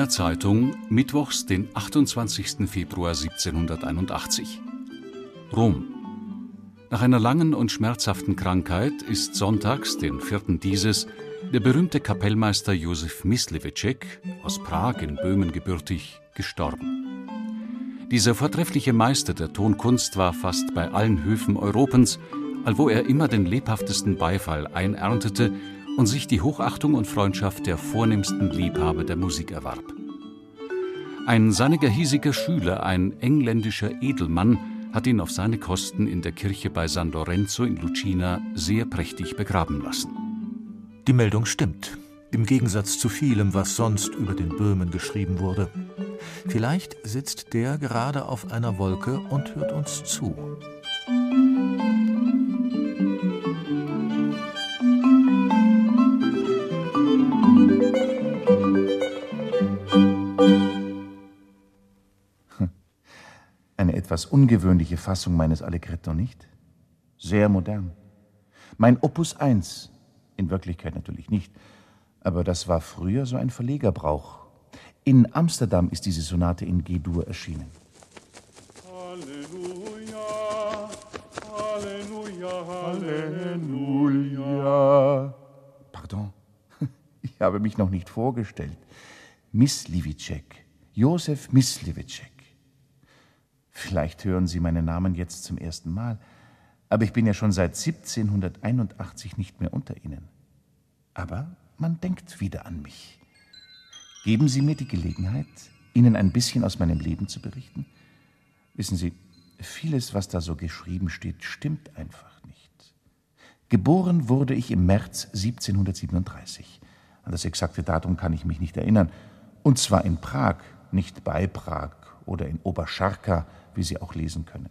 Wiener Zeitung, Mittwochs, den 28. Februar 1781. Rom. Nach einer langen und schmerzhaften Krankheit ist sonntags, den 4. dieses, der berühmte Kapellmeister Josef Myslewitschek, aus Prag in Böhmen gebürtig, gestorben. Dieser vortreffliche Meister der Tonkunst war fast bei allen Höfen Europens, allwo er immer den lebhaftesten Beifall einerntete und sich die Hochachtung und Freundschaft der vornehmsten Liebhaber der Musik erwarb. Ein seiniger hiesiger Schüler, ein engländischer Edelmann, hat ihn auf seine Kosten in der Kirche bei San Lorenzo in Lucina sehr prächtig begraben lassen. Die Meldung stimmt, im Gegensatz zu vielem, was sonst über den Böhmen geschrieben wurde. Vielleicht sitzt der gerade auf einer Wolke und hört uns zu. Etwas ungewöhnliche Fassung meines Allegretto, nicht? Sehr modern. Mein Opus 1, in Wirklichkeit natürlich nicht, aber das war früher so ein Verlegerbrauch. In Amsterdam ist diese Sonate in G-Dur erschienen. Halleluja, Halleluja, Halleluja. Pardon, ich habe mich noch nicht vorgestellt. Myslivicek, Josef Myslivicek. Vielleicht hören Sie meinen Namen jetzt zum ersten Mal, aber ich bin ja schon seit 1781 nicht mehr unter Ihnen. Aber man denkt wieder an mich. Geben Sie mir die Gelegenheit, Ihnen ein bisschen aus meinem Leben zu berichten? Wissen Sie, vieles, was da so geschrieben steht, stimmt einfach nicht. Geboren wurde ich im März 1737. An das exakte Datum kann ich mich nicht erinnern. Und zwar in Prag, nicht bei Prag oder in Oberscharka, wie Sie auch lesen können.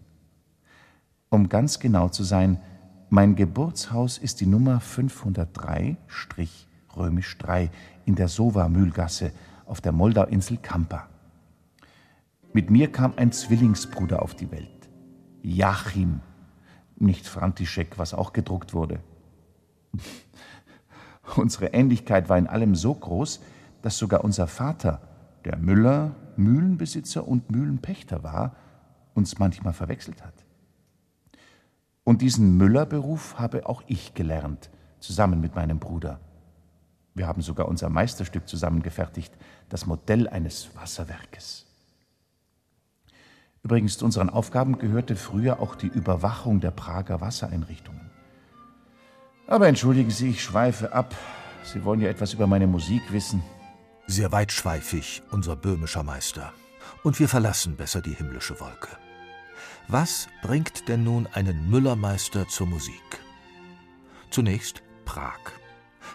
Um ganz genau zu sein, mein Geburtshaus ist die Nummer 503 römisch 3 in der Sova-Mühlgasse auf der Moldauinsel Kampa. Mit mir kam ein Zwillingsbruder auf die Welt. Jachim, nicht František, was auch gedruckt wurde. Unsere Ähnlichkeit war in allem so groß, dass sogar unser Vater, der Müller, Mühlenbesitzer und Mühlenpächter war, uns manchmal verwechselt hat. Und diesen Müllerberuf habe auch ich gelernt, zusammen mit meinem Bruder. Wir haben sogar unser Meisterstück zusammengefertigt, das Modell eines Wasserwerkes. Übrigens zu unseren Aufgaben gehörte früher auch die Überwachung der Prager Wassereinrichtungen. Aber entschuldigen Sie, ich schweife ab. Sie wollen ja etwas über meine Musik wissen. Sehr weitschweifig, unser böhmischer Meister. Und wir verlassen besser die himmlische Wolke. Was bringt denn nun einen Müllermeister zur Musik? Zunächst Prag.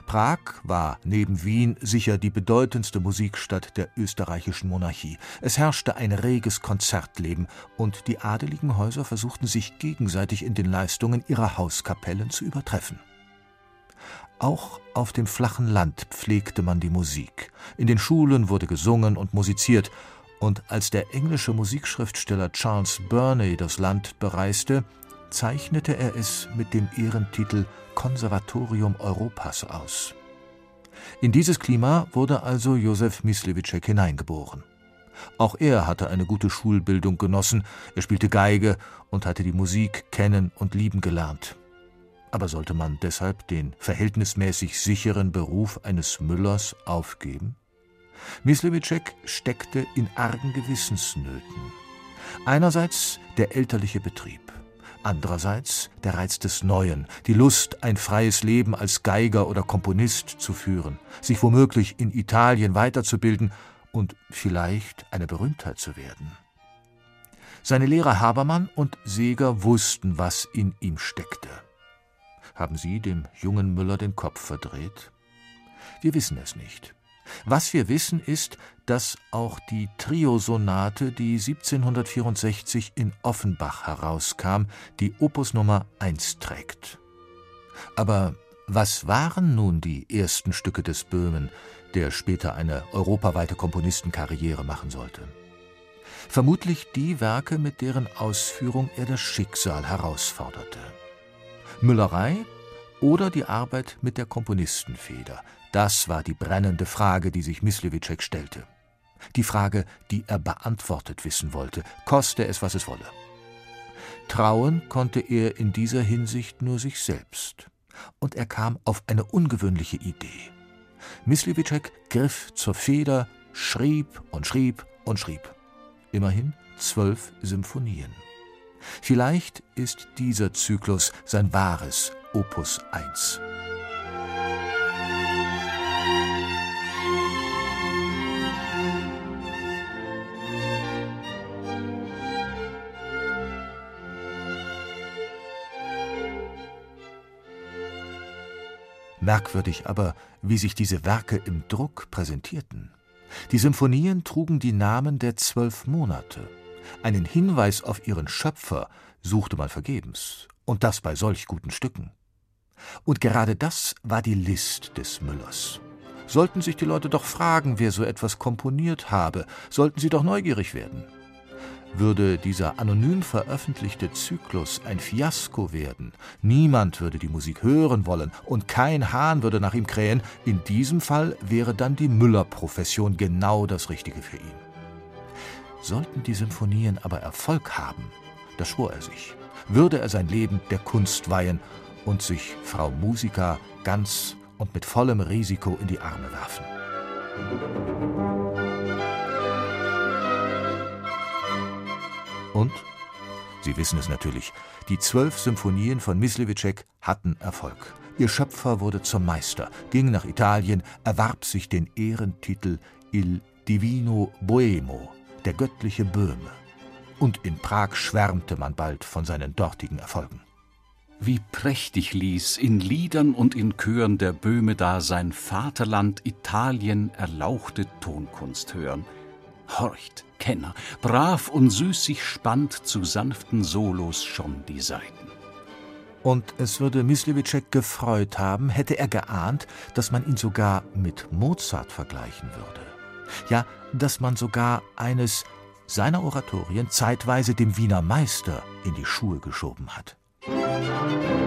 Prag war neben Wien sicher die bedeutendste Musikstadt der österreichischen Monarchie. Es herrschte ein reges Konzertleben und die adeligen Häuser versuchten sich gegenseitig in den Leistungen ihrer Hauskapellen zu übertreffen. Auch auf dem flachen Land pflegte man die Musik. In den Schulen wurde gesungen und musiziert, und als der englische Musikschriftsteller Charles Burney das Land bereiste, zeichnete er es mit dem Ehrentitel Konservatorium Europas aus. In dieses Klima wurde also Josef Myslewitschek hineingeboren. Auch er hatte eine gute Schulbildung genossen, er spielte Geige und hatte die Musik kennen und lieben gelernt. Aber sollte man deshalb den verhältnismäßig sicheren Beruf eines Müllers aufgeben? Myslewitschek steckte in argen Gewissensnöten. Einerseits der elterliche Betrieb, andererseits der Reiz des Neuen, die Lust, ein freies Leben als Geiger oder Komponist zu führen, sich womöglich in Italien weiterzubilden und vielleicht eine Berühmtheit zu werden. Seine Lehrer Habermann und Seeger wussten, was in ihm steckte. Haben Sie dem jungen Müller den Kopf verdreht? Wir wissen es nicht. Was wir wissen ist, dass auch die Triosonate, die 1764 in Offenbach herauskam, die Opus Nummer 1 trägt. Aber was waren nun die ersten Stücke des Böhmen, der später eine europaweite Komponistenkarriere machen sollte? Vermutlich die Werke, mit deren Ausführung er das Schicksal herausforderte. Müllerei oder die Arbeit mit der Komponistenfeder, das war die brennende Frage, die sich Mislewitschek stellte. Die Frage, die er beantwortet wissen wollte, koste es, was es wolle. Trauen konnte er in dieser Hinsicht nur sich selbst. Und er kam auf eine ungewöhnliche Idee. Mislewitschek griff zur Feder, schrieb und schrieb und schrieb. Immerhin zwölf Symphonien. Vielleicht ist dieser Zyklus sein wahres Opus 1. Merkwürdig aber, wie sich diese Werke im Druck präsentierten. Die Symphonien trugen die Namen der zwölf Monate. Einen Hinweis auf ihren Schöpfer suchte man vergebens, und das bei solch guten Stücken. Und gerade das war die List des Müllers. Sollten sich die Leute doch fragen, wer so etwas komponiert habe, sollten sie doch neugierig werden. Würde dieser anonym veröffentlichte Zyklus ein Fiasko werden, niemand würde die Musik hören wollen und kein Hahn würde nach ihm krähen, in diesem Fall wäre dann die Müllerprofession genau das Richtige für ihn. Sollten die Symphonien aber Erfolg haben, das schwor er sich, würde er sein Leben der Kunst weihen und sich Frau Musica ganz und mit vollem Risiko in die Arme werfen. Und? Sie wissen es natürlich, die zwölf Symphonien von Mislewitschek hatten Erfolg. Ihr Schöpfer wurde zum Meister, ging nach Italien, erwarb sich den Ehrentitel Il Divino Boemo, der göttliche Böhme. Und in Prag schwärmte man bald von seinen dortigen Erfolgen. Wie prächtig ließ in Liedern und in Chören der Böhme da sein Vaterland Italien erlauchte Tonkunst hören – horcht, Kenner, brav und süß sich spannt zu sanften Solos schon die Saiten. Und es würde Mislewitschek gefreut haben, hätte er geahnt, dass man ihn sogar mit Mozart vergleichen würde. Ja, dass man sogar eines seiner Oratorien zeitweise dem Wiener Meister in die Schuhe geschoben hat. Musik